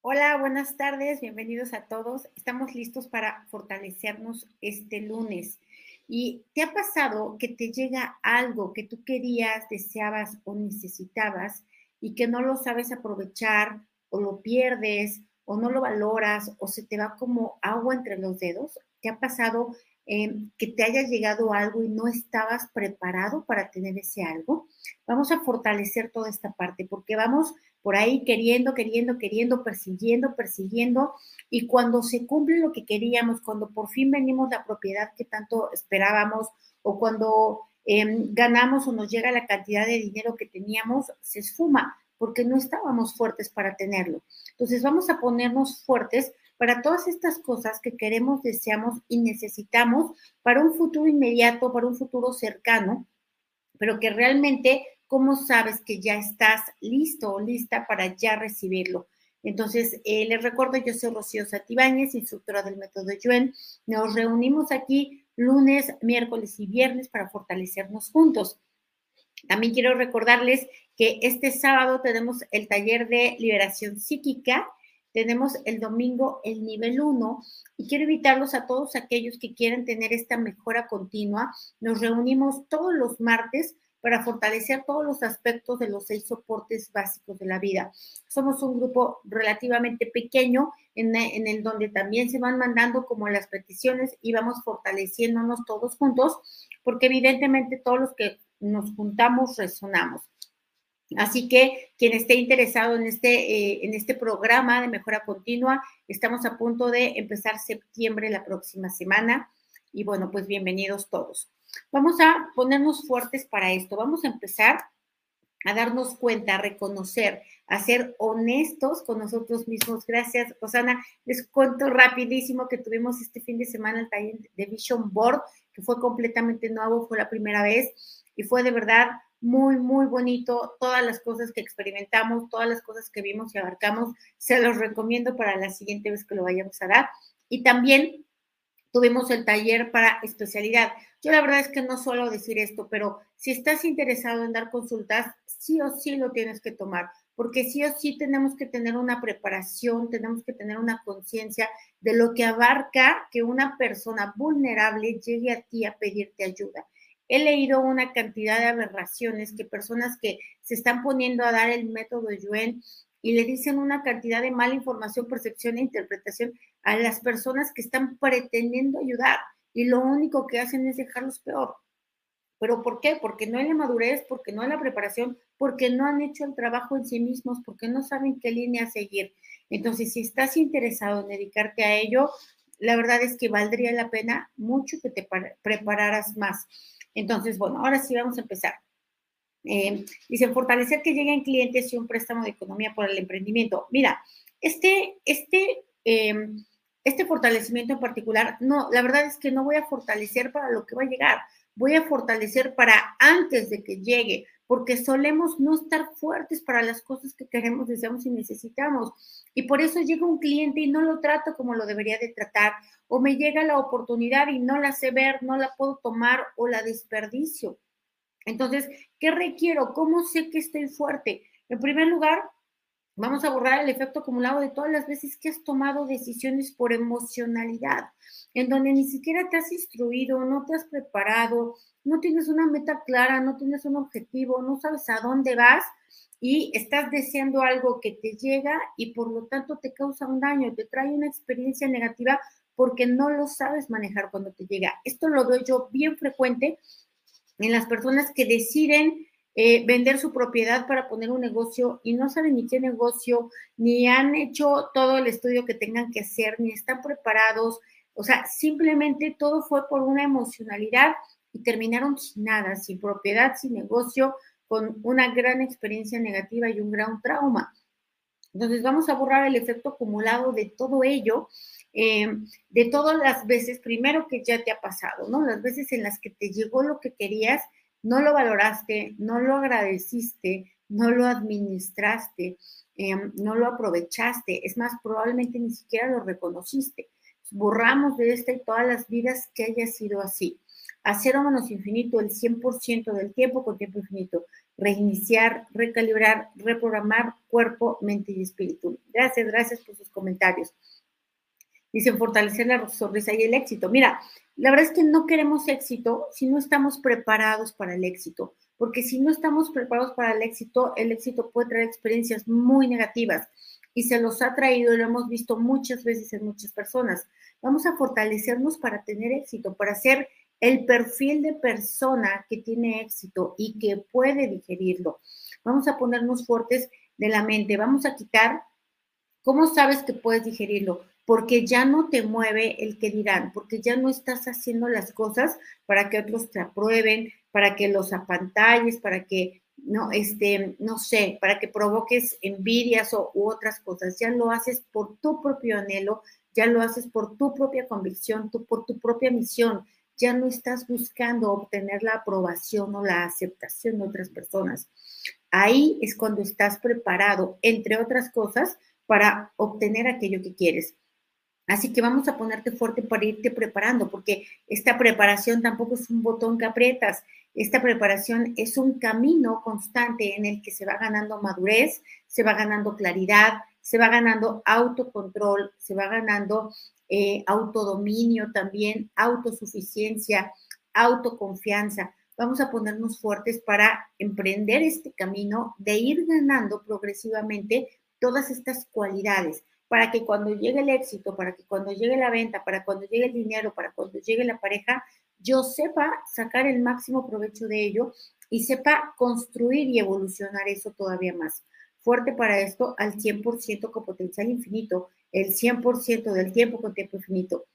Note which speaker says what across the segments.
Speaker 1: Hola, buenas tardes, bienvenidos a todos. Estamos listos para fortalecernos este lunes. ¿Y te ha pasado que te llega algo que tú querías, deseabas o necesitabas y que no lo sabes aprovechar o lo pierdes o no lo valoras o se te va como agua entre los dedos? ¿Te ha pasado Em, que te haya llegado algo y no estabas preparado para tener ese algo. Vamos a fortalecer toda esta parte porque vamos por ahí queriendo, queriendo, queriendo, persiguiendo, persiguiendo y cuando se cumple lo que queríamos, cuando por fin venimos la propiedad que tanto esperábamos o cuando em, ganamos o nos llega la cantidad de dinero que teníamos, se esfuma porque no estábamos fuertes para tenerlo. Entonces vamos a ponernos fuertes para todas estas cosas que queremos, deseamos y necesitamos para un futuro inmediato, para un futuro cercano, pero que realmente, ¿cómo sabes que ya estás listo o lista para ya recibirlo? Entonces, eh, les recuerdo, yo soy Rocío Satibáñez, instructora del método Yuen. Nos reunimos aquí lunes, miércoles y viernes para fortalecernos juntos. También quiero recordarles que este sábado tenemos el taller de liberación psíquica tenemos el domingo el nivel 1 y quiero invitarlos a todos aquellos que quieren tener esta mejora continua. Nos reunimos todos los martes para fortalecer todos los aspectos de los seis soportes básicos de la vida. Somos un grupo relativamente pequeño en, el donde también se van mandando como las peticiones y vamos fortaleciéndonos todos juntos, porque evidentemente todos los que nos juntamos resonamos. Así que quien esté interesado en este, eh, en este programa de mejora continua, estamos a punto de empezar septiembre la próxima semana. Y bueno, pues bienvenidos todos. Vamos a ponernos fuertes para esto. Vamos a empezar a darnos cuenta, a reconocer, a ser honestos con nosotros mismos. Gracias, Rosana. Les cuento rapidísimo que tuvimos este fin de semana el taller de Vision Board, que fue completamente nuevo, fue la primera vez y fue de verdad muy, muy bonito. Todas las cosas que experimentamos, todas las cosas que vimos y abarcamos, se los recomiendo para la siguiente vez que lo vayamos a dar. Y también tuvimos el taller para especialidad. Yo la verdad es que no suelo decir esto, pero si estás interesado en dar consultas, sí o sí lo tienes que tomar, porque sí o sí tenemos que tener una preparación, tenemos que tener una conciencia de lo que abarca que una persona vulnerable llegue a ti a pedirte ayuda he leído una cantidad de aberraciones que personas que se están poniendo a dar el método Yuen y le dicen una cantidad de mala información, percepción e interpretación a las personas que están pretendiendo ayudar y lo único que hacen es dejarlos peor. ¿Pero por qué? Porque no hay la madurez, porque no hay la preparación, porque no han hecho el trabajo en sí mismos, porque no saben qué línea seguir. Entonces, si estás interesado en dedicarte a ello, la verdad es que valdría la pena mucho que te prepararas más. Entonces, bueno, ahora sí vamos a empezar. Eh, fortalecer que lleguen clientes y un préstamo de economía por el emprendimiento. Mira, este, este, em, este fortalecimiento en particular, no, la verdad es que no voy a fortalecer para lo que va a llegar, voy a fortalecer para antes de que llegue, porque solemos no estar fuertes para las cosas que queremos, deseamos y necesitamos. Y por eso llega un cliente y no lo trato como lo debería de tratar, o me llega la oportunidad y no la sé ver, no la puedo tomar o la desperdicio. Entonces, ¿qué requiero? ¿Cómo sé que estoy fuerte? En primer lugar, vamos a borrar el efecto acumulado de todas las veces que has tomado decisiones por emocionalidad, en donde ni siquiera te has instruido, no te has preparado, no tienes una meta clara, no tienes un objetivo, no sabes a dónde vas y estás deseando algo que te llega y por lo tanto te causa un daño, te trae una experiencia negativa porque no lo sabes manejar cuando te llega. Esto lo veo yo bien frecuente en las personas que deciden eh, vender su propiedad para poner un negocio y no saben ni qué negocio, ni han hecho todo el estudio que tengan que hacer, ni están preparados. O sea, simplemente todo fue por una emocionalidad y terminaron sin nada, sin propiedad, sin negocio, con una gran experiencia negativa y un gran trauma. Entonces vamos a borrar el efecto acumulado de todo ello, eh, de todas las veces, primero que ya te ha pasado, ¿no? Las veces en las que te llegó lo que querías, no lo valoraste, no lo agradeciste, no lo administraste, eh, no lo aprovechaste, es más, probablemente ni siquiera lo reconociste. Borramos de esta y todas las vidas que haya sido así. a cero menos infinito el 100% del tiempo con tiempo infinito. Reiniciar, recalibrar, reprogramar cuerpo, mente y espíritu. Gracias, gracias por sus comentarios. Dicen fortalecer la sonrisa y el éxito. Mira, la verdad es que no queremos éxito si no estamos preparados para el éxito, porque si no estamos preparados para el éxito, el éxito puede traer experiencias muy negativas y se los ha traído y lo hemos visto muchas veces en muchas personas. Vamos a fortalecernos para tener éxito, para ser el perfil de persona que tiene éxito y que puede digerirlo. Vamos a ponernos fuertes de la mente, vamos a quitar, ¿cómo sabes que puedes digerirlo? Porque ya no te mueve el que dirán, porque ya no estás haciendo las cosas para que otros te aprueben, para que los apantalles, para que no, este, no sé, para que provoques envidias o, u otras cosas. Ya lo haces por tu propio anhelo, ya lo haces por tu propia convicción, por tu propia misión ya no estás buscando obtener la aprobación o la aceptación de otras personas. Ahí es cuando estás preparado, entre otras cosas, para obtener aquello que quieres. Así que vamos a ponerte fuerte para irte preparando, porque esta preparación tampoco es un botón que aprietas. Esta preparación es un camino constante en el que se va ganando madurez, se va ganando claridad, se va ganando autocontrol, se va ganando eh, autodominio también, autosuficiencia, autoconfianza. Vamos a ponernos fuertes para emprender este camino de ir ganando progresivamente todas estas cualidades para que cuando llegue el éxito, para que cuando llegue la venta, para cuando llegue el dinero, para cuando llegue la pareja, yo sepa sacar el máximo provecho de ello y sepa construir y evolucionar eso todavía más. Fuerte para esto al 100% con potencial infinito el 100% del tiempo con tiempo infinito.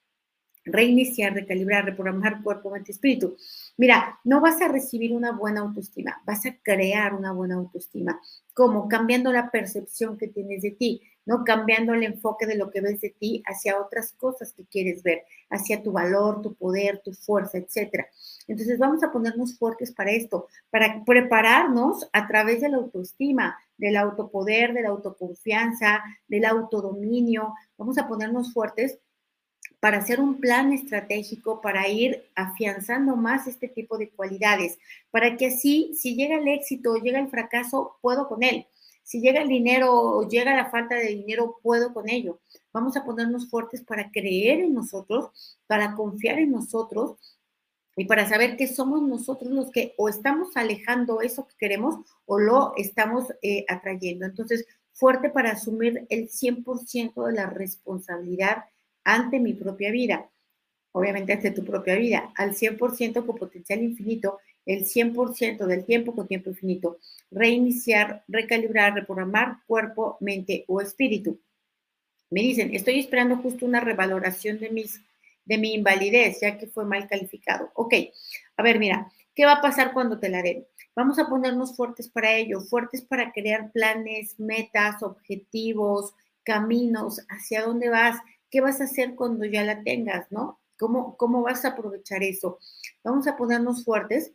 Speaker 1: Reiniciar, recalibrar, reprogramar cuerpo, mente, espíritu. Mira, no vas a recibir una buena autoestima, vas a crear una buena autoestima. ¿Cómo? Cambiando la percepción que tienes de ti, no cambiando el enfoque de lo que ves de ti hacia otras cosas que quieres ver, hacia tu valor, tu poder, tu fuerza, etc. Entonces vamos a ponernos fuertes para esto, para prepararnos a través de la autoestima, del autopoder, de la autoconfianza, del autodominio. Vamos a ponernos fuertes para hacer un plan estratégico, para ir afianzando más este tipo de cualidades, para que así, si llega el éxito o llega el fracaso, puedo con él. Si llega el dinero o llega la falta de dinero, puedo con ello. Vamos a ponernos fuertes para creer en nosotros, para confiar en nosotros y para saber que somos nosotros los que o estamos alejando eso que queremos o lo estamos eh, atrayendo. Entonces, fuerte para asumir el 100% de la responsabilidad ante mi propia vida, obviamente ante tu propia vida, al 100% con potencial infinito, el 100% del tiempo con tiempo infinito, reiniciar, recalibrar, reprogramar cuerpo, mente o espíritu. Me dicen, estoy esperando justo una revaloración de mis de mi invalidez, ya que fue mal calificado. Ok, a ver, mira, ¿qué va a pasar cuando te la den? Vamos a ponernos fuertes para ello, fuertes para crear planes, metas, objetivos, caminos, hacia dónde vas, qué vas a hacer cuando ya la tengas, ¿no? ¿Cómo, cómo vas a aprovechar eso? Vamos a ponernos fuertes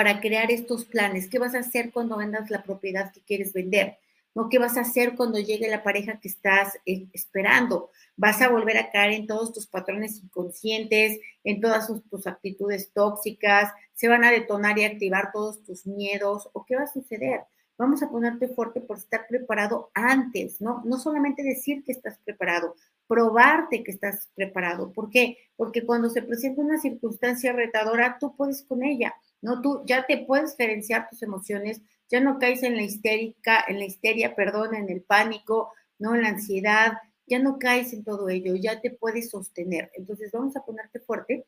Speaker 1: para crear estos planes. ¿Qué vas a hacer cuando vendas la propiedad que quieres vender? ¿no? ¿Qué vas a hacer cuando llegue la pareja que estás eh, esperando? ¿Vas a volver a caer en todos tus patrones inconscientes, en todas tus actitudes tóxicas? ¿Se van a detonar y activar todos tus miedos? ¿O qué va a suceder? Vamos a ponerte fuerte por estar preparado antes, ¿no? No solamente decir que estás preparado, probarte que estás preparado. ¿Por qué? Porque cuando se presenta una circunstancia retadora, tú puedes con ella, ¿no? Tú ya te puedes gerenciar tus emociones, ya no caes en la histérica, en la histeria, perdón, en el pánico, no en la ansiedad, ya no caes en todo ello, ya te puedes sostener. Entonces vamos a ponerte fuerte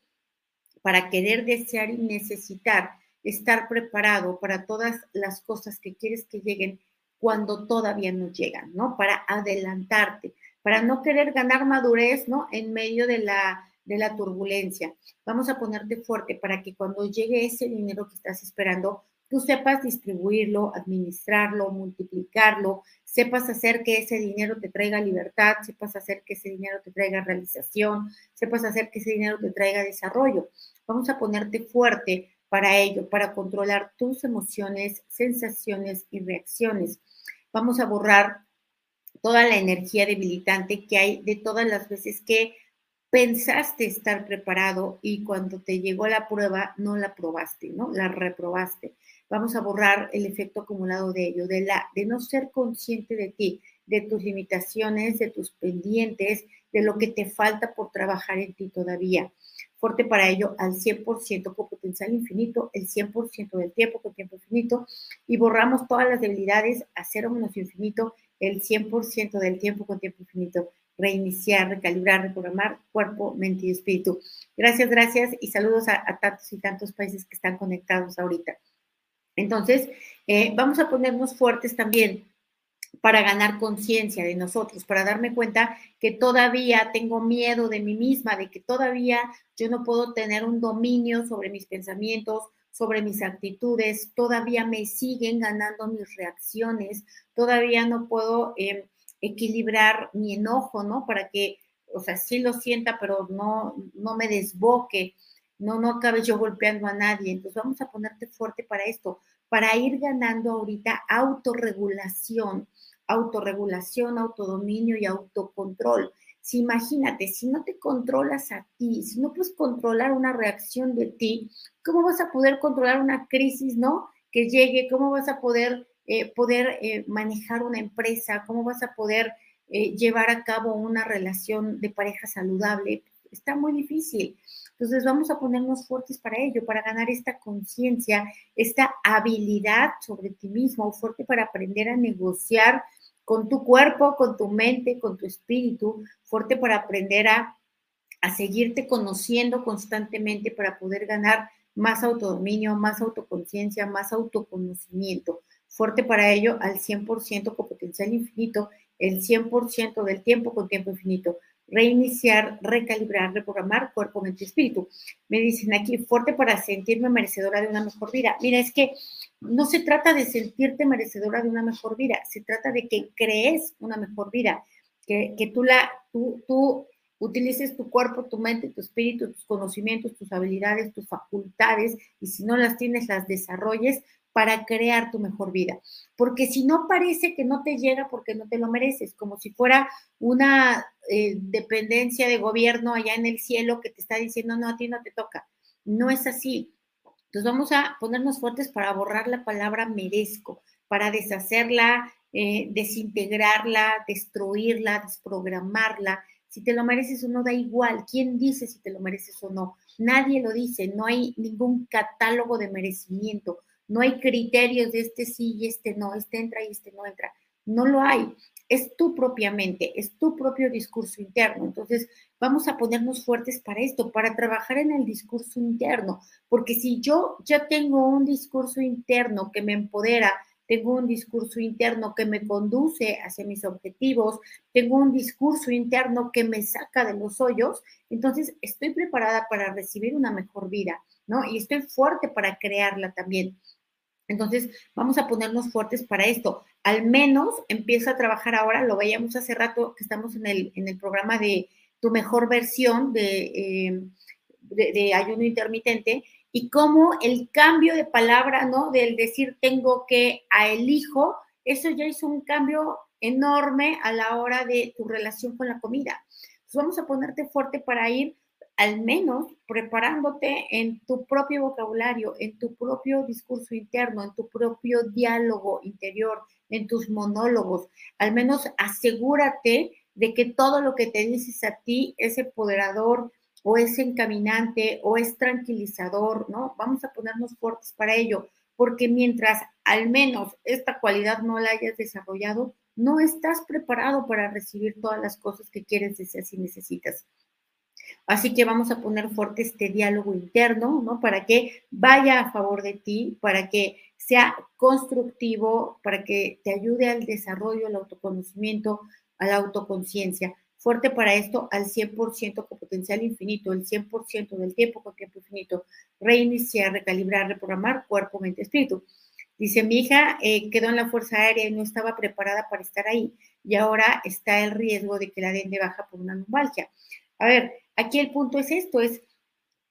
Speaker 1: para querer, desear y necesitar estar preparado para todas las cosas que quieres que lleguen cuando todavía no llegan, ¿no? Para adelantarte, para no querer ganar madurez, ¿no? En medio de la, de la turbulencia. Vamos a ponerte fuerte para que cuando llegue ese dinero que estás esperando, tú sepas distribuirlo, administrarlo, multiplicarlo, sepas hacer que ese dinero te traiga libertad, sepas hacer que ese dinero te traiga realización, sepas hacer que ese dinero te traiga desarrollo. Vamos a ponerte fuerte para ello, para controlar tus emociones, sensaciones y reacciones. Vamos a borrar toda la energía debilitante que hay de todas las veces que pensaste estar preparado y cuando te llegó la prueba no la probaste, ¿no? La reprobaste. Vamos a borrar el efecto acumulado de ello, de, la, de no ser consciente de ti, de tus limitaciones, de tus pendientes, de lo que te falta por trabajar en ti todavía. Fuerte para ello al 100% con potencial infinito, el 100% del tiempo con tiempo infinito, y borramos todas las debilidades a cero menos infinito, el 100% del tiempo con tiempo infinito reiniciar, recalibrar, reprogramar cuerpo, mente y espíritu. Gracias, gracias y saludos a, tantos y tantos países que están conectados ahorita. Entonces, eh, vamos a ponernos fuertes también para ganar conciencia de nosotros, para darme cuenta que todavía tengo miedo de mí misma, de que todavía yo no puedo tener un dominio sobre mis pensamientos, sobre mis actitudes, todavía me siguen ganando mis reacciones, todavía no puedo eh, equilibrar mi enojo, ¿no? Para que, o sea, sí lo sienta, pero no, no me desboque, no, no acabe yo golpeando a nadie. Entonces vamos a ponerte fuerte para esto, para ir ganando ahorita autorregulación, autorregulación, autodominio y autocontrol. Si imagínate, si no te controlas a ti, si no puedes controlar una reacción de ti, ¿cómo vas a poder controlar una crisis, no? Que llegue, ¿cómo vas a poder eh, poder eh, manejar una empresa, cómo vas a poder eh, llevar a cabo una relación de pareja saludable. Está muy difícil. Entonces vamos a ponernos fuertes para ello, para ganar esta conciencia, esta habilidad sobre ti mismo, fuerte para aprender a negociar con tu cuerpo, con tu mente, con tu espíritu, fuerte para aprender a, a seguirte conociendo constantemente para poder ganar más autodominio, más autoconciencia, más autoconocimiento fuerte para ello al 100% con potencial infinito, el 100% del tiempo con tiempo infinito. Reiniciar, recalibrar, reprogramar cuerpo, mente y espíritu. Me dicen aquí, fuerte para sentirme merecedora de una mejor vida. Mira, es que no se trata de sentirte merecedora de una mejor vida, se trata de que crees una mejor vida, que, que tú, la, tú, tú utilices tu cuerpo, tu mente, tu espíritu, tus conocimientos, tus habilidades, tus facultades, y si no las tienes, las desarrolles para crear tu mejor vida. Porque si no parece que no te llega porque no te lo mereces, como si fuera una eh, dependencia de gobierno allá en el cielo que te está diciendo, no, a ti no te toca. No es así. Entonces vamos a ponernos fuertes para borrar la palabra merezco, para deshacerla, eh, desintegrarla, destruirla, desprogramarla. Si te lo mereces o no, da igual. ¿Quién dice si te lo mereces o no? Nadie lo dice. No hay ningún catálogo de merecimiento no hay criterios de este sí y este no, este entra y este no entra. No lo hay. Es tu propia mente, es tu propio discurso interno. Entonces, vamos a ponernos fuertes para esto, para trabajar en el discurso interno, porque si yo ya tengo un discurso interno que me empodera, tengo un discurso interno que me conduce hacia mis objetivos, tengo un discurso interno que me saca de los hoyos, entonces estoy preparada para recibir una mejor vida, ¿no? Y estoy fuerte para crearla también. Entonces, vamos a ponernos fuertes para esto. Al menos empieza a trabajar ahora, lo veíamos hace rato que estamos en el, en el programa de tu mejor versión de, em, de, ayuno intermitente y cómo el cambio de palabra, ¿no? Del decir tengo que a elijo, eso ya hizo un cambio enorme a la hora de tu relación con la comida. Entonces, vamos a ponerte fuerte para ir al menos preparándote en tu propio vocabulario, en tu propio discurso interno, en tu propio diálogo interior, en tus monólogos. Al menos asegúrate de que todo lo que te dices a ti es empoderador o es encaminante o es tranquilizador, ¿no? Vamos a ponernos fuertes para ello, porque mientras al menos esta cualidad no la hayas desarrollado, no estás preparado para recibir todas las cosas que quieres, deseas y necesitas. Así que vamos a poner fuerte este diálogo interno, ¿no? Para que vaya a favor de ti, para que sea constructivo, para que te ayude al desarrollo, al autoconocimiento, a la autoconciencia. Fuerte para esto al 100% con potencial infinito, el 100% del tiempo con tiempo infinito. Reiniciar, recalibrar, reprogramar cuerpo, mente, espíritu. Dice, mi hija eh, quedó en la Fuerza Aérea y no estaba preparada para estar ahí y ahora está el riesgo de que la den de baja por una lumbalgia. A ver, aquí el punto es esto, es,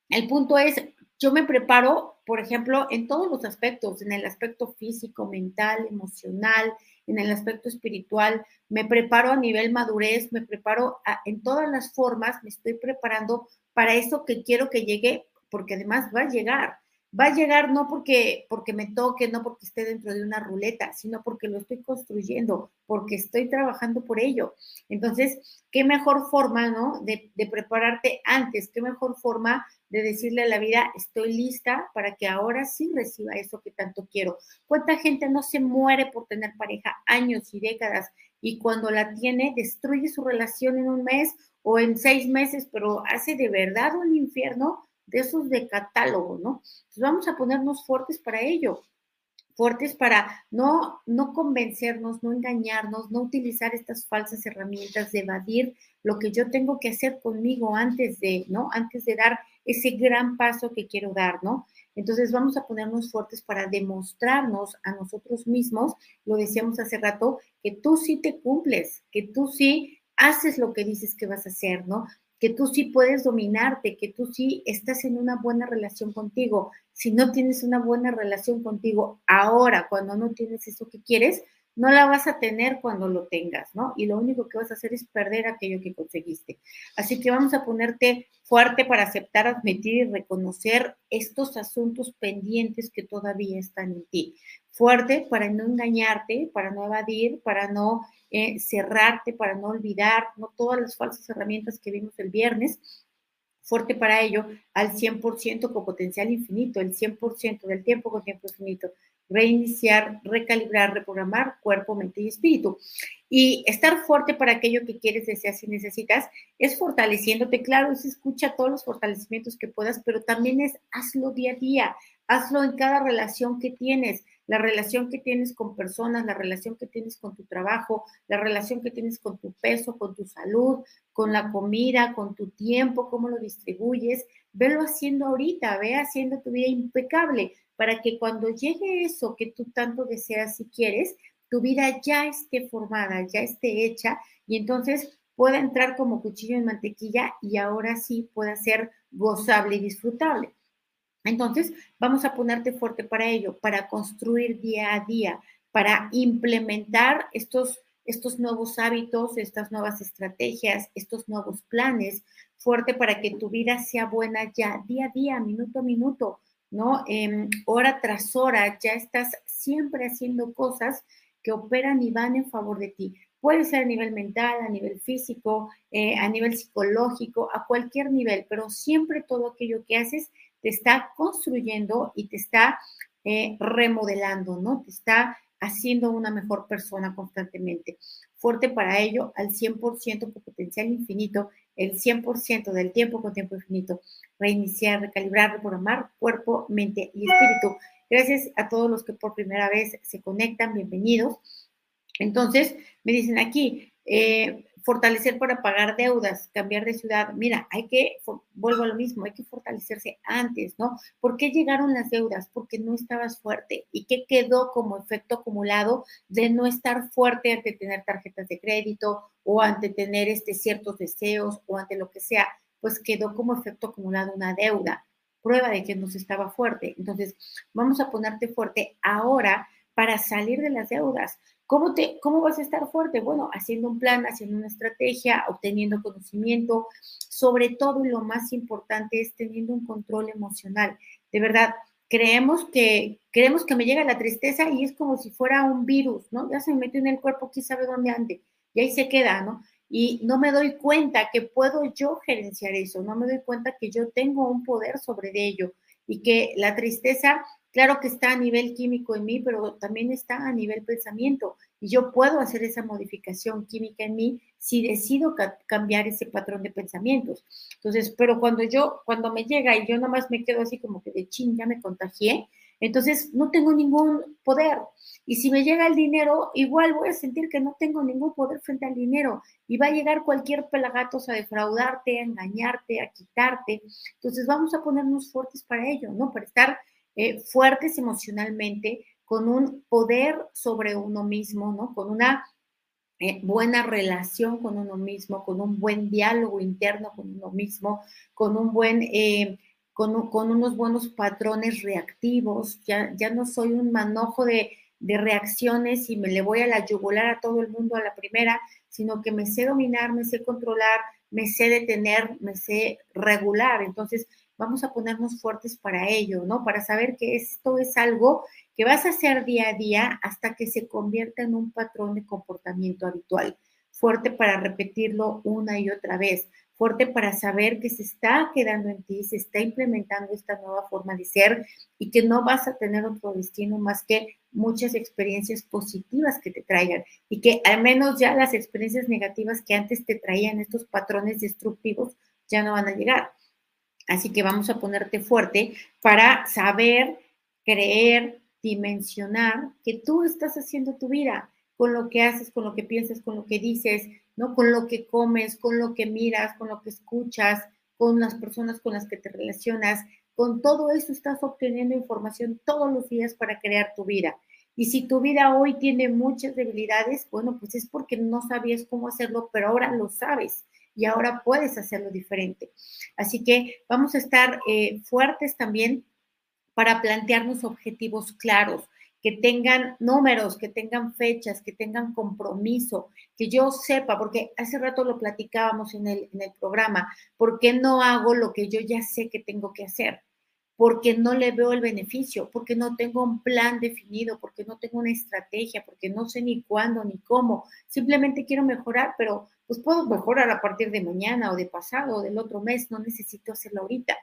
Speaker 1: el punto es, yo me preparo, por ejemplo, en todos los aspectos, en el aspecto físico, mental, emocional, en el aspecto espiritual, me preparo a nivel madurez, me preparo en todas las formas, me estoy preparando para eso que quiero que llegue, porque además va a llegar va a llegar no porque, porque me toque, no porque esté dentro de una ruleta, sino porque lo estoy construyendo, porque estoy trabajando por ello. Entonces, ¿qué mejor forma, no? De, de prepararte antes, qué mejor forma de decirle a la vida, estoy lista para que ahora sí reciba eso que tanto quiero. ¿Cuánta gente no se muere por tener pareja años y décadas y cuando la tiene destruye su relación en un mes o en seis meses, pero hace de verdad un infierno de esos de catálogo, ¿no? Entonces vamos a ponernos fuertes para ello, fuertes para no, no convencernos, no engañarnos, no utilizar estas falsas herramientas de evadir lo que yo tengo que hacer conmigo antes de, ¿no? Antes de dar ese gran paso que quiero dar, ¿no? Entonces vamos a ponernos fuertes para demostrarnos a nosotros mismos, lo decíamos hace rato, que tú sí te cumples, que tú sí haces lo que dices que vas a hacer, ¿no? Que tú sí puedes dominarte, que tú sí estás en una buena relación contigo. Si no tienes una buena relación contigo ahora, cuando no tienes eso que quieres, no la vas a tener cuando lo tengas, ¿no? Y lo único que vas a hacer es perder aquello que conseguiste. Así que vamos a ponerte fuerte para aceptar, admitir y reconocer estos asuntos pendientes que todavía están en ti. Fuerte para no engañarte, para no evadir, para no eh, cerrarte para no olvidar, no todas las falsas herramientas que vimos el viernes, fuerte para ello, al 100% con potencial infinito, el 100% del tiempo con tiempo infinito, reiniciar, recalibrar, reprogramar cuerpo, mente y espíritu. Y estar fuerte para aquello que quieres, deseas y necesitas es fortaleciéndote, claro, es escucha todos los fortalecimientos que puedas, pero también es hazlo día a día, hazlo en cada relación que tienes, la relación que tienes con personas, la relación que tienes con tu trabajo, la relación que tienes con tu peso, con tu salud, con la comida, con tu tiempo, cómo lo distribuyes. Velo haciendo ahorita, ve haciendo tu vida impecable para que cuando llegue eso que tú tanto deseas y quieres, tu vida ya esté formada, ya esté hecha y entonces pueda entrar como cuchillo en mantequilla y ahora sí pueda ser gozable y disfrutable. Entonces, vamos a ponerte fuerte para ello, para construir día a día, para implementar estos, estos nuevos hábitos, estas nuevas estrategias, estos nuevos planes, fuerte para que tu vida sea buena ya día a día, minuto a minuto, ¿no? Eh, hora tras hora, ya estás siempre haciendo cosas que operan y van en favor de ti. Puede ser a nivel mental, a nivel físico, eh, a nivel psicológico, a cualquier nivel, pero siempre todo aquello que haces te está construyendo y te está eh, remodelando, ¿no? Te está haciendo una mejor persona constantemente. Fuerte para ello, al 100% con potencial infinito, el 100% del tiempo con tiempo infinito. Reiniciar, recalibrar, reprogramar cuerpo, mente y espíritu. Gracias a todos los que por primera vez se conectan, bienvenidos. Entonces, me dicen aquí, eh, fortalecer para pagar deudas, cambiar de ciudad. Mira, hay que, vuelvo a lo mismo, hay que fortalecerse antes, ¿no? ¿Por qué llegaron las deudas? Porque no estabas fuerte. ¿Y qué quedó como efecto acumulado de no estar fuerte ante tener tarjetas de crédito o ante tener este, ciertos deseos o ante lo que sea? Pues quedó como efecto acumulado una deuda, prueba de que no se estaba fuerte. Entonces, vamos a ponerte fuerte ahora para salir de las deudas. ¿Cómo, te, ¿Cómo vas a estar fuerte? Bueno, haciendo un plan, haciendo una estrategia, obteniendo conocimiento, sobre todo lo más importante es teniendo un control emocional. De verdad, creemos que, creemos que me llega la tristeza y es como si fuera un virus, ¿no? Ya se me metió en el cuerpo, quién sabe dónde ande, y ahí se queda, ¿no? Y no me doy cuenta que puedo yo gerenciar eso, no me doy cuenta que yo tengo un poder sobre ello y que la tristeza Claro que está a nivel químico en mí, pero también está a nivel pensamiento. Y yo puedo hacer esa modificación química en mí si decido cambiar ese patrón de pensamientos. Entonces, pero cuando yo, cuando me llega y yo nada más me quedo así como que de chin, ya me contagié, entonces no tengo ningún poder. Y si me llega el dinero, igual voy a sentir que no tengo ningún poder frente al dinero. Y va a llegar cualquier pelagatos a defraudarte, a engañarte, a quitarte. Entonces vamos a ponernos fuertes para ello, ¿no? Para estar eh, fuertes emocionalmente, con un poder sobre uno mismo, ¿no? Con una eh, buena relación con uno mismo, con un buen diálogo interno con uno mismo, con un buen, eh, con, con, unos buenos patrones reactivos. Ya, ya no soy un manojo de, de reacciones y me le voy a la yugular a todo el mundo a la primera, sino que me sé dominar, me sé controlar, me sé detener, me sé regular. Entonces, vamos a ponernos fuertes para ello, ¿no? Para saber que esto es algo que vas a hacer día a día hasta que se convierta en un patrón de comportamiento habitual. Fuerte para repetirlo una y otra vez. Fuerte para saber que se está quedando en ti, se está implementando esta nueva forma de ser y que no vas a tener otro destino más que muchas experiencias positivas que te traigan y que al menos ya las experiencias negativas que antes te traían estos patrones destructivos ya no van a llegar. Así que vamos a ponerte fuerte para saber, creer, dimensionar que tú estás haciendo tu vida con lo que haces, con lo que piensas, con lo que dices, ¿no? Con lo que comes, con lo que miras, con lo que escuchas, con las personas con las que te relacionas. Con todo eso estás obteniendo información todos los días para crear tu vida. Y si tu vida hoy tiene muchas debilidades, bueno, pues es porque no sabías cómo hacerlo, pero ahora lo sabes y ahora puedes hacerlo diferente. Así que vamos a estar eh, fuertes también para plantearnos objetivos claros, que tengan números, que tengan fechas, que tengan compromiso, que yo sepa, porque hace rato lo platicábamos en el, en el programa, ¿por qué no hago lo que yo ya sé que tengo que hacer? Porque no le veo el beneficio, porque no tengo un plan definido, porque no tengo una estrategia, porque no sé ni cuándo ni cómo. Simplemente quiero mejorar, pero pues puedo mejorar a partir de mañana o de pasado o del otro mes, no necesito hacerlo ahorita.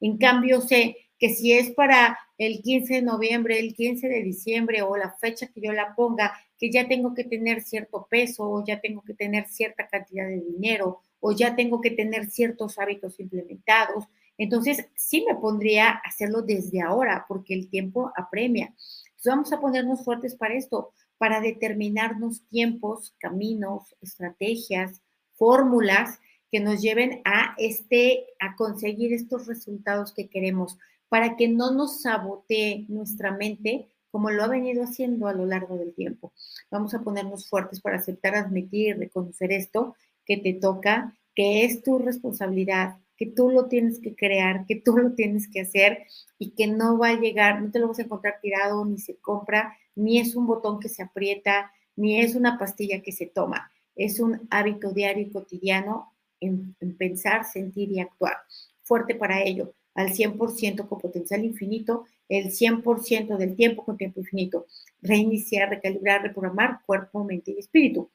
Speaker 1: En cambio, sé que si es para el 15 de noviembre, el 15 de diciembre o la fecha que yo la ponga, que ya tengo que tener cierto peso o ya tengo que tener cierta cantidad de dinero o ya tengo que tener ciertos hábitos implementados, entonces sí me pondría a hacerlo desde ahora porque el tiempo apremia. Entonces vamos a ponernos fuertes para esto, para determinarnos tiempos, caminos, estrategias, fórmulas que nos lleven a este a conseguir estos resultados que queremos para que no nos sabotee nuestra mente como lo ha venido haciendo a lo largo del tiempo. Vamos a ponernos fuertes para aceptar, admitir y reconocer esto que te toca, que es tu responsabilidad, que tú lo tienes que crear, que tú lo tienes que hacer y que no va a llegar, no te lo vas a encontrar tirado, ni se compra, ni es un botón que se aprieta, ni es una pastilla que se toma. Es un hábito diario y cotidiano en, en pensar, sentir y actuar. Fuerte para ello al 100% con potencial infinito, el 100% del tiempo con tiempo infinito. Reiniciar, recalibrar, reprogramar cuerpo, mente y espíritu.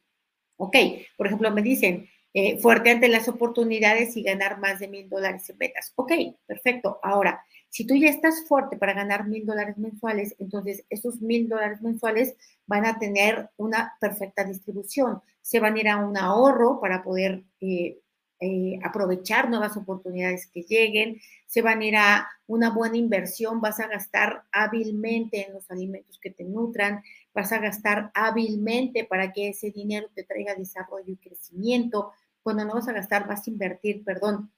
Speaker 1: Ok, por ejemplo, me dicen, eh, fuerte ante las oportunidades y ganar más de mil dólares en ventas. Ok, perfecto. Ahora, si tú ya estás fuerte para ganar mil dólares mensuales, entonces esos mil dólares mensuales van a tener una perfecta distribución. Se van a ir a un ahorro para poder eh, eh, aprovechar nuevas oportunidades que lleguen, se van a ir a una buena inversión, vas a gastar hábilmente en los alimentos que te nutran, vas a gastar hábilmente para que ese dinero te traiga desarrollo y crecimiento. Cuando no vas a gastar, vas a invertir, perdón,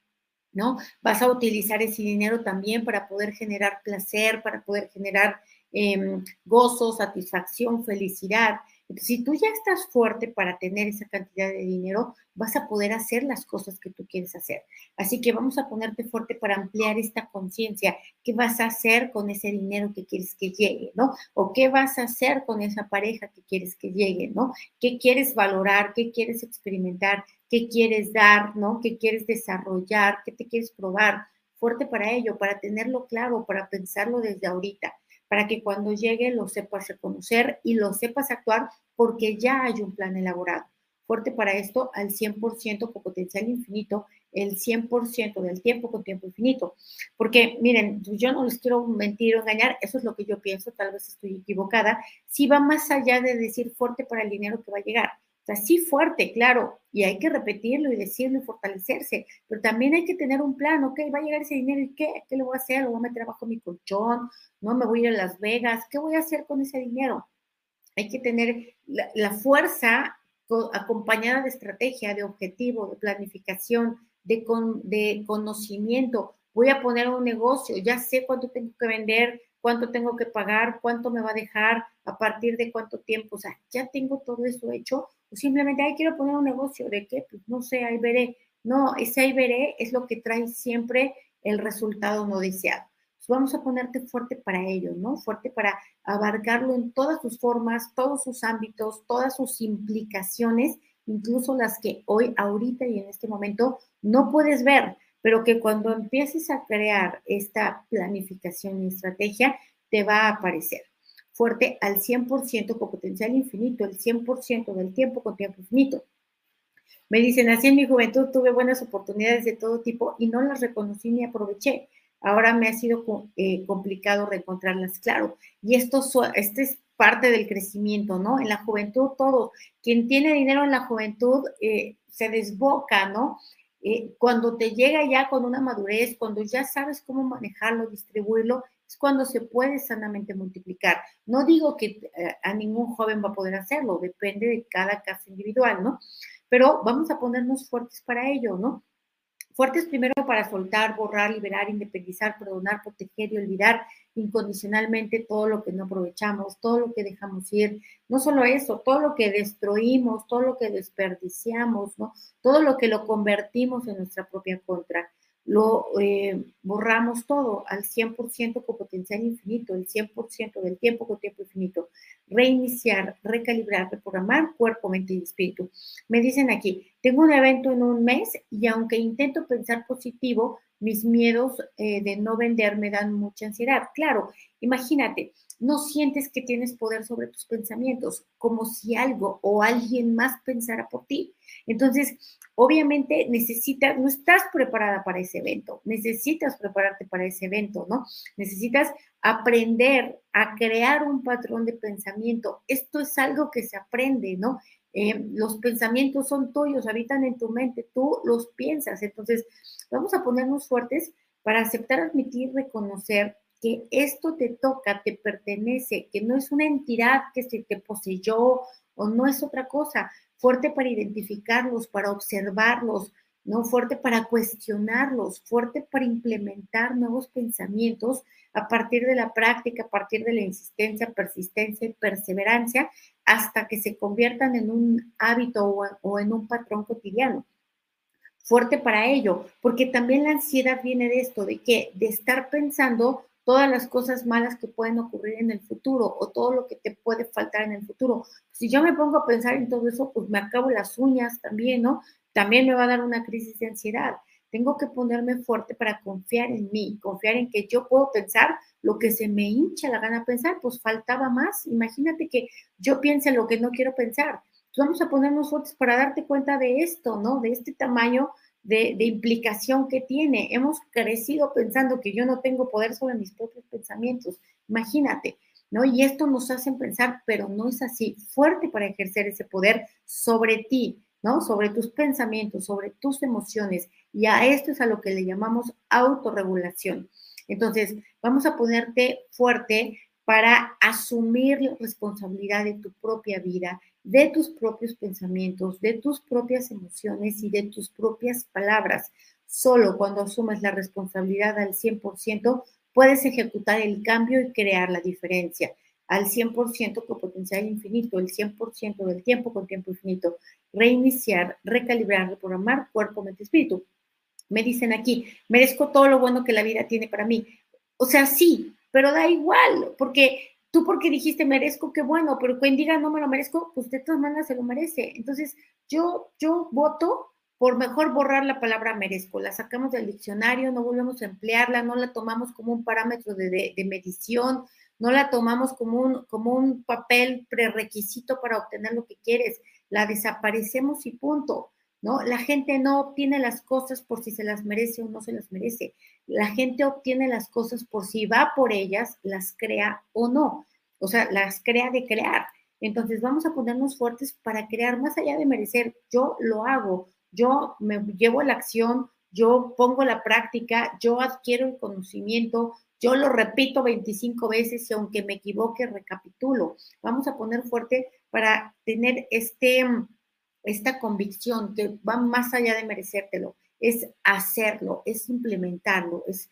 Speaker 1: ¿no? Vas a utilizar ese dinero también para poder generar placer, para poder generar em, gozo, satisfacción, felicidad. Si tú ya estás fuerte para tener esa cantidad de dinero, vas a poder hacer las cosas que tú quieres hacer. Así que vamos a ponerte fuerte para ampliar esta conciencia. ¿Qué vas a hacer con ese dinero que quieres que llegue, no? O qué vas a hacer con esa pareja que quieres que llegue, ¿no? ¿Qué quieres valorar? ¿Qué quieres experimentar? ¿Qué quieres dar, no? ¿Qué quieres desarrollar? ¿Qué te quieres probar? Fuerte para ello, para tenerlo claro, para pensarlo desde ahorita para que cuando llegue lo sepas reconocer y lo sepas actuar porque ya hay un plan elaborado fuerte para esto al 100% con potencial infinito, el 100% del tiempo con tiempo infinito. Porque miren, yo no les quiero mentir o engañar, eso es lo que yo pienso, tal vez estoy equivocada, si va más allá de decir fuerte para el dinero que va a llegar. O sea, sí fuerte, claro, y hay que repetirlo y decirlo y fortalecerse, pero también hay que tener un plan, ok, va a llegar ese dinero y qué, qué le voy a hacer, lo voy a meter abajo mi colchón, no me voy a ir a Las Vegas, ¿qué voy a hacer con ese dinero? Hay que tener la, fuerza acompañada de estrategia, de objetivo, de planificación, de, de conocimiento. Voy a poner un negocio, ya sé cuánto tengo que vender, cuánto tengo que pagar, cuánto me va a dejar, a partir de cuánto tiempo. O sea, ya tengo todo eso hecho. Simplemente, ahí quiero poner un negocio. ¿De qué? Pues no sé, ahí veré. No, ese ahí veré es lo que trae siempre el resultado no deseado. vamos a ponerte fuerte para ello, ¿no? Fuerte para abarcarlo en todas sus formas, todos sus ámbitos, todas sus implicaciones, incluso las que hoy, ahorita y en este momento no puedes ver, pero que cuando empieces a crear esta planificación y estrategia, te va a aparecer fuerte al 100% con potencial infinito, el 100% del tiempo con tiempo infinito. Me dicen, así en mi juventud tuve buenas oportunidades de todo tipo y no las reconocí ni aproveché. Ahora me ha sido eh, complicado reencontrarlas, claro. Y esto, este es parte del crecimiento, ¿no? En la juventud todo. Quien tiene dinero en la juventud eh, se desboca, ¿no? Eh, cuando te llega ya con una madurez, cuando ya sabes cómo manejarlo, distribuirlo, es cuando se puede sanamente multiplicar. No digo que eh, a ningún joven va a poder hacerlo, depende de cada caso individual, ¿no? Pero vamos a ponernos fuertes para ello, ¿no? Fuertes primero para soltar, borrar, liberar, independizar, perdonar, proteger y olvidar incondicionalmente todo lo que no aprovechamos, todo lo que dejamos ir. No solo eso, todo lo que destruimos, todo lo que desperdiciamos, ¿no? Todo lo que lo convertimos en nuestra propia contra lo eh, borramos todo al 100% con potencial infinito, el 100% del tiempo con tiempo infinito. Reiniciar, recalibrar, reprogramar cuerpo, mente y espíritu. Me dicen aquí, tengo un evento en un mes y aunque intento pensar positivo, mis miedos eh, de no vender me dan mucha ansiedad. Claro, imagínate, no sientes que tienes poder sobre tus pensamientos, como si algo o alguien más pensara por ti. Entonces, obviamente necesitas, no estás preparada para ese evento, necesitas prepararte para ese evento, ¿no? Necesitas aprender a crear un patrón de pensamiento. Esto es algo que se aprende, ¿no? Eh, los pensamientos son tuyos, habitan en tu mente, tú los piensas. Entonces, vamos a ponernos fuertes para aceptar, admitir, reconocer que esto te toca, te pertenece, que no es una entidad que se te poseyó o no es otra cosa, fuerte para identificarlos, para observarlos, ¿no? Fuerte para cuestionarlos, fuerte para implementar nuevos pensamientos a partir de la práctica, a partir de la insistencia, persistencia y perseverancia, hasta que se conviertan en un hábito o, o en un patrón cotidiano. Fuerte para ello, porque también la ansiedad viene de esto, de que de estar pensando todas las cosas malas que pueden ocurrir en el futuro o todo lo que te puede faltar en el futuro. Si yo me pongo a pensar en todo eso, pues me acabo las uñas también, ¿no? También me va a dar una crisis de ansiedad. Tengo que ponerme fuerte para confiar en mí, confiar en que yo puedo pensar lo que se me hincha la gana pensar, pues faltaba más. Imagínate que yo piense lo que no quiero pensar. Entonces vamos a ponernos fuertes para darte cuenta de esto, ¿no? De este tamaño de, implicación que tiene. Hemos crecido pensando que yo no tengo poder sobre mis propios pensamientos. Imagínate, ¿no? Y esto nos hace pensar, pero no es así. Fuerte para ejercer ese poder sobre ti, ¿no? Sobre tus pensamientos, sobre tus emociones. Y a esto es a lo que le llamamos autorregulación. Entonces, vamos a ponerte fuerte para asumir la responsabilidad de tu propia vida de tus propios pensamientos, de tus propias emociones y de tus propias palabras. Solo cuando asumes la responsabilidad al 100%, puedes ejecutar el cambio y crear la diferencia. Al 100% con potencial infinito, el 100% del tiempo con tiempo infinito. Reiniciar, recalibrar, reprogramar cuerpo, mente, espíritu. Me dicen aquí, merezco todo lo bueno que la vida tiene para mí. O sea, sí, pero da igual, porque tú porque dijiste merezco, qué bueno, pero quien diga no me lo merezco, pues de todas maneras se lo merece. Entonces, yo, yo voto por mejor borrar la palabra merezco, la sacamos del diccionario, no volvemos a emplearla, no la tomamos como un parámetro de, de, medición, no la tomamos como un, como un papel prerequisito para obtener lo que quieres, la desaparecemos y punto. La gente no obtiene las cosas por si se las merece o no se las merece. La gente obtiene las cosas por si va por ellas, las crea o no. O sea, las crea de crear. Entonces vamos a ponernos fuertes para crear más allá de merecer. Yo lo hago, yo me llevo la acción, yo pongo la práctica, yo adquiero el conocimiento, yo lo repito 25 veces y aunque me equivoque, recapitulo. Vamos a poner fuerte para tener este, esta convicción que va más allá de merecértelo es hacerlo, es implementarlo, es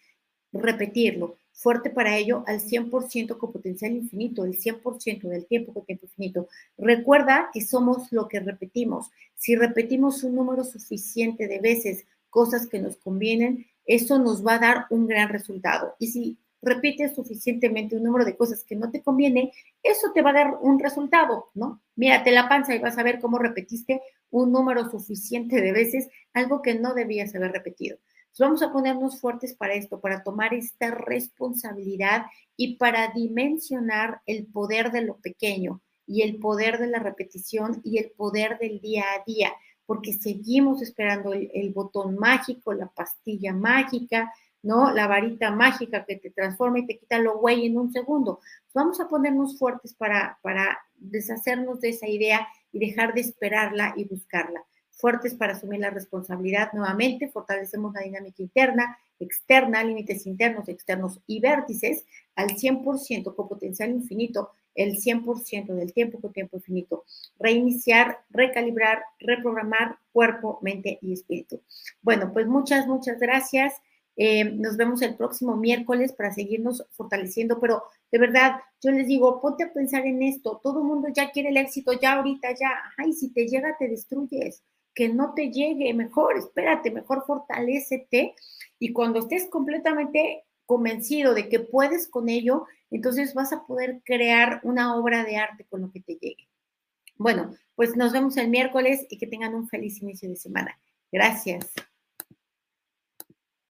Speaker 1: repetirlo. Fuerte para ello al 100% con potencial infinito, el 100% del tiempo con tiempo infinito. Recuerda que somos lo que repetimos. Si repetimos un número suficiente de veces cosas que nos convienen, eso nos va a dar un gran resultado. Y si repites suficientemente un número de cosas que no te conviene, eso te va a dar un resultado, ¿no? Mírate la panza y vas a ver cómo repetiste un número suficiente de veces, algo que no debías haber repetido. vamos a ponernos fuertes para esto, para tomar esta responsabilidad y para dimensionar el poder de lo pequeño y el poder de la repetición y el poder del día a día, porque seguimos esperando el, el botón mágico, la pastilla mágica, ¿no? La varita mágica que te transforma y te quita lo güey en un segundo. Vamos a ponernos fuertes para, para deshacernos de esa idea y dejar de esperarla y buscarla. Fuertes para asumir la responsabilidad nuevamente, fortalecemos la dinámica interna, externa, límites internos, externos y vértices al 100% con potencial infinito, el 100% del tiempo con tiempo infinito. Reiniciar, recalibrar, reprogramar cuerpo, mente y espíritu. Bueno, pues muchas, muchas gracias. Eh, nos vemos el próximo miércoles para seguirnos fortaleciendo, pero de verdad, yo les digo, ponte a pensar en esto, todo el mundo ya quiere el éxito, ya ahorita, ya, ay, si te llega, te destruyes, que no te llegue, mejor, espérate, mejor fortalecete y cuando estés completamente convencido de que puedes con ello, entonces vas a poder crear una obra de arte con lo que te llegue. Bueno, pues nos vemos el miércoles y que tengan un feliz inicio de semana. Gracias.